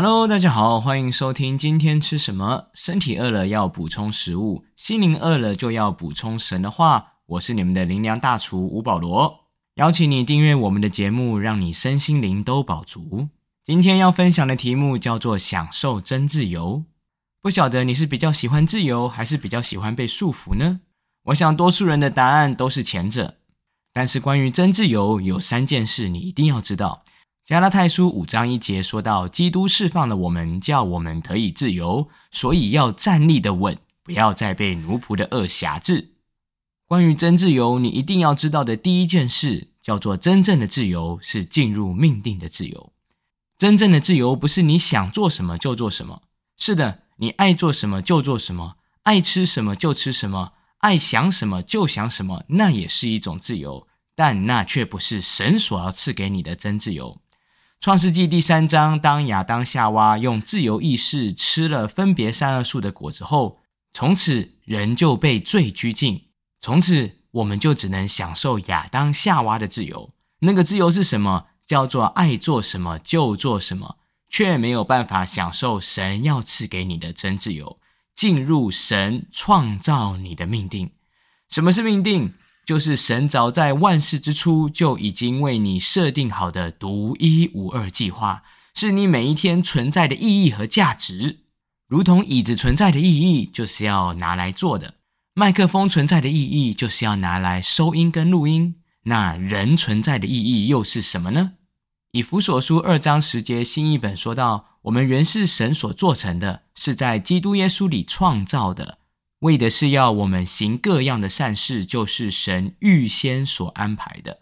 Hello，大家好，欢迎收听今天吃什么。身体饿了要补充食物，心灵饿了就要补充神的话。我是你们的灵粮大厨吴保罗，邀请你订阅我们的节目，让你身心灵都饱足。今天要分享的题目叫做“享受真自由”。不晓得你是比较喜欢自由，还是比较喜欢被束缚呢？我想多数人的答案都是前者。但是关于真自由，有三件事你一定要知道。加拉太书五章一节说到，基督释放了我们，叫我们得以自由，所以要站立的稳，不要再被奴仆的恶辖制。关于真自由，你一定要知道的第一件事，叫做真正的自由是进入命定的自由。真正的自由不是你想做什么就做什么，是的，你爱做什么就做什么，爱吃什么就吃什么，爱想什么就想什么，那也是一种自由，但那却不是神所要赐给你的真自由。创世纪第三章，当亚当夏娃用自由意识吃了分别善恶树的果子后，从此人就被罪拘禁。从此，我们就只能享受亚当夏娃的自由。那个自由是什么？叫做爱做什么就做什么，却没有办法享受神要赐给你的真自由，进入神创造你的命定。什么是命定？就是神早在万事之初就已经为你设定好的独一无二计划，是你每一天存在的意义和价值。如同椅子存在的意义就是要拿来坐的，麦克风存在的意义就是要拿来收音跟录音。那人存在的意义又是什么呢？以弗所书二章十节新译本说到：“我们原是神所做成的，是在基督耶稣里创造的。”为的是要我们行各样的善事，就是神预先所安排的。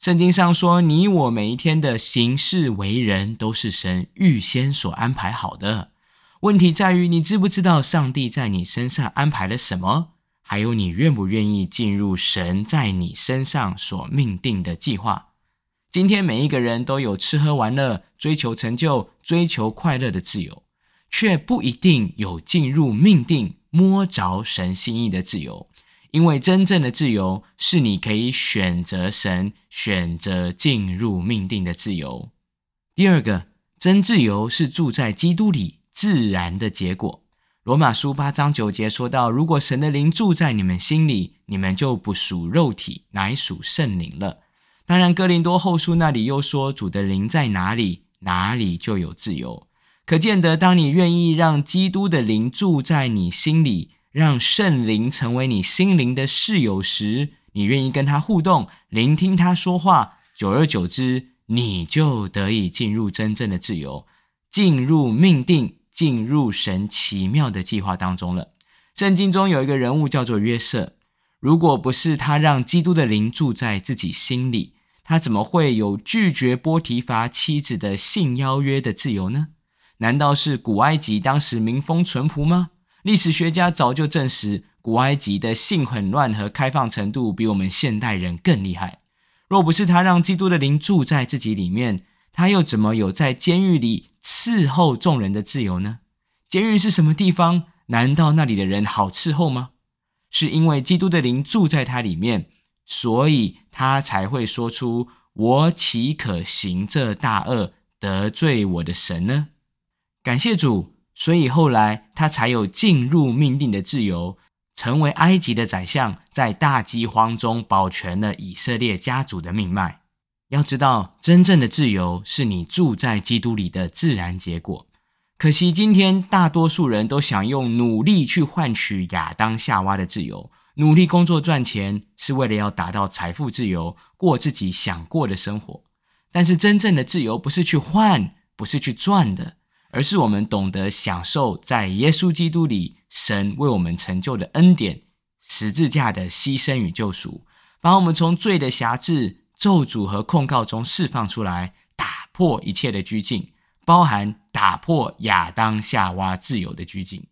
圣经上说，你我每一天的行事为人，都是神预先所安排好的。问题在于，你知不知道上帝在你身上安排了什么？还有，你愿不愿意进入神在你身上所命定的计划？今天，每一个人都有吃喝玩乐、追求成就、追求快乐的自由，却不一定有进入命定。摸着神心意的自由，因为真正的自由是你可以选择神，选择进入命定的自由。第二个，真自由是住在基督里自然的结果。罗马书八章九节说到：“如果神的灵住在你们心里，你们就不属肉体，乃属圣灵了。”当然，哥林多后书那里又说：“主的灵在哪里，哪里就有自由。”可见得，当你愿意让基督的灵住在你心里，让圣灵成为你心灵的室友时，你愿意跟他互动，聆听他说话，久而久之，你就得以进入真正的自由，进入命定，进入神奇妙的计划当中了。圣经中有一个人物叫做约瑟，如果不是他让基督的灵住在自己心里，他怎么会有拒绝波提乏妻子的性邀约的自由呢？难道是古埃及当时民风淳朴吗？历史学家早就证实，古埃及的性混乱和开放程度比我们现代人更厉害。若不是他让基督的灵住在自己里面，他又怎么有在监狱里伺候众人的自由呢？监狱是什么地方？难道那里的人好伺候吗？是因为基督的灵住在他里面，所以他才会说出：“我岂可行这大恶，得罪我的神呢？”感谢主，所以后来他才有进入命定的自由，成为埃及的宰相，在大饥荒中保全了以色列家族的命脉。要知道，真正的自由是你住在基督里的自然结果。可惜今天大多数人都想用努力去换取亚当夏娃的自由，努力工作赚钱是为了要达到财富自由，过自己想过的生活。但是真正的自由不是去换，不是去赚的。而是我们懂得享受在耶稣基督里神为我们成就的恩典，十字架的牺牲与救赎，把我们从罪的辖制、咒诅和控告中释放出来，打破一切的拘禁，包含打破亚当夏娃自由的拘禁。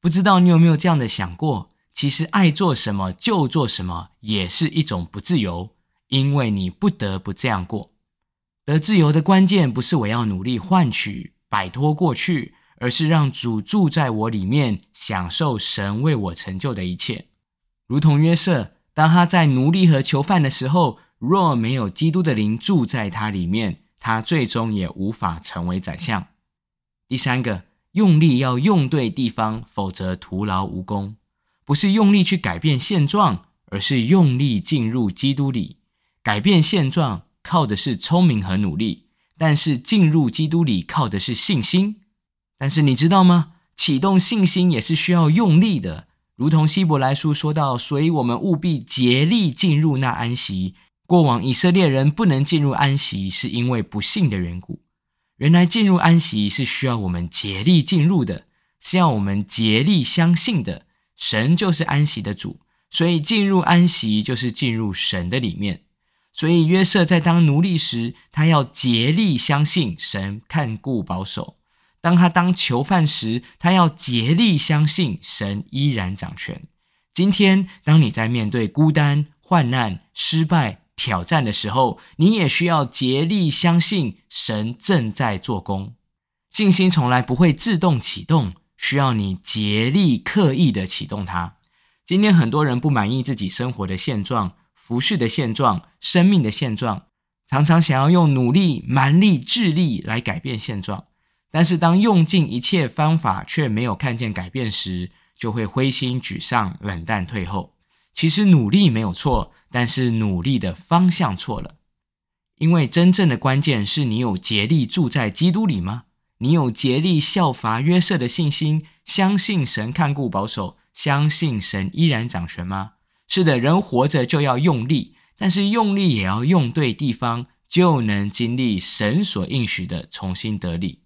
不知道你有没有这样的想过？其实爱做什么就做什么，也是一种不自由，因为你不得不这样过。得自由的关键不是我要努力换取。摆脱过去，而是让主住在我里面，享受神为我成就的一切。如同约瑟，当他在奴隶和囚犯的时候，若没有基督的灵住在他里面，他最终也无法成为宰相。第三个，用力要用对地方，否则徒劳无功。不是用力去改变现状，而是用力进入基督里。改变现状靠的是聪明和努力，但是进入基督里靠的是信心。但是你知道吗？启动信心也是需要用力的，如同希伯来书说到，所以我们务必竭力进入那安息。过往以色列人不能进入安息，是因为不幸的缘故。原来进入安息是需要我们竭力进入的，是要我们竭力相信的。神就是安息的主，所以进入安息就是进入神的里面。所以约瑟在当奴隶时，他要竭力相信神看顾保守；当他当囚犯时，他要竭力相信神依然掌权。今天，当你在面对孤单、患难、失败、挑战的时候，你也需要竭力相信神正在做工。信心从来不会自动启动。需要你竭力、刻意的启动它。今天很多人不满意自己生活的现状、服饰的现状、生命的现状，常常想要用努力、蛮力、智力来改变现状。但是当用尽一切方法却没有看见改变时，就会灰心沮丧、冷淡退后。其实努力没有错，但是努力的方向错了。因为真正的关键是你有竭力住在基督里吗？你有竭力效法约瑟的信心，相信神看顾保守，相信神依然掌权吗？是的，人活着就要用力，但是用力也要用对地方，就能经历神所应许的重新得力。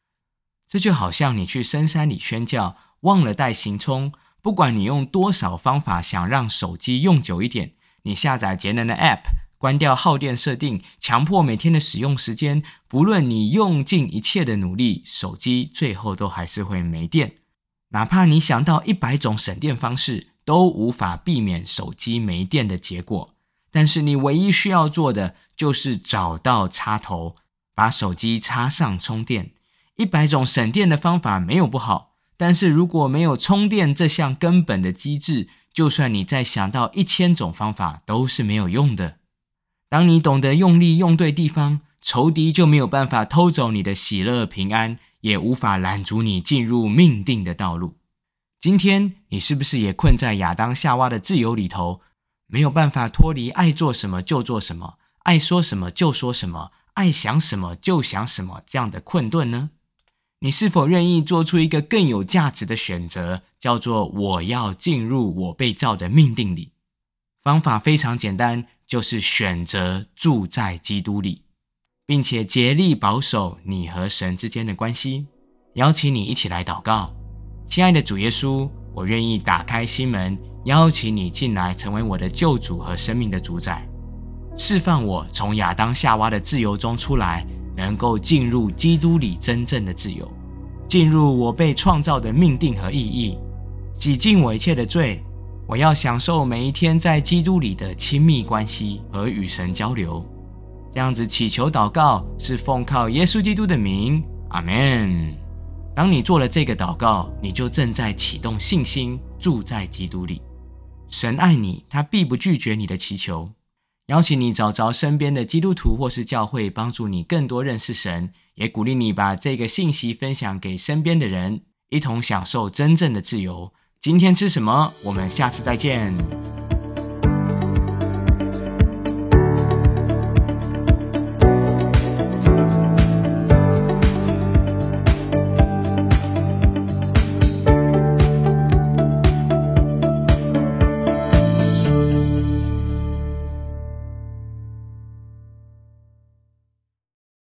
这就好像你去深山里宣教，忘了带行充，不管你用多少方法想让手机用久一点，你下载节能的 App。关掉耗电设定，强迫每天的使用时间。不论你用尽一切的努力，手机最后都还是会没电。哪怕你想到一百种省电方式，都无法避免手机没电的结果。但是你唯一需要做的，就是找到插头，把手机插上充电。一百种省电的方法没有不好，但是如果没有充电这项根本的机制，就算你再想到一千种方法，都是没有用的。当你懂得用力用对地方，仇敌就没有办法偷走你的喜乐平安，也无法拦阻你进入命定的道路。今天你是不是也困在亚当夏娃的自由里头，没有办法脱离爱做什么就做什么，爱说什么就说什么，爱想什么就想什么这样的困顿呢？你是否愿意做出一个更有价值的选择，叫做我要进入我被造的命定里？方法非常简单。就是选择住在基督里，并且竭力保守你和神之间的关系。邀请你一起来祷告，亲爱的主耶稣，我愿意打开心门，邀请你进来，成为我的救主和生命的主宰，释放我从亚当夏娃的自由中出来，能够进入基督里真正的自由，进入我被创造的命定和意义，洗净我一切的罪。我要享受每一天在基督里的亲密关系和与神交流，这样子祈求祷告是奉靠耶稣基督的名，阿门。当你做了这个祷告，你就正在启动信心，住在基督里。神爱你，他必不拒绝你的祈求。邀请你找着身边的基督徒或是教会，帮助你更多认识神，也鼓励你把这个信息分享给身边的人，一同享受真正的自由。今天吃什么？我们下次再见。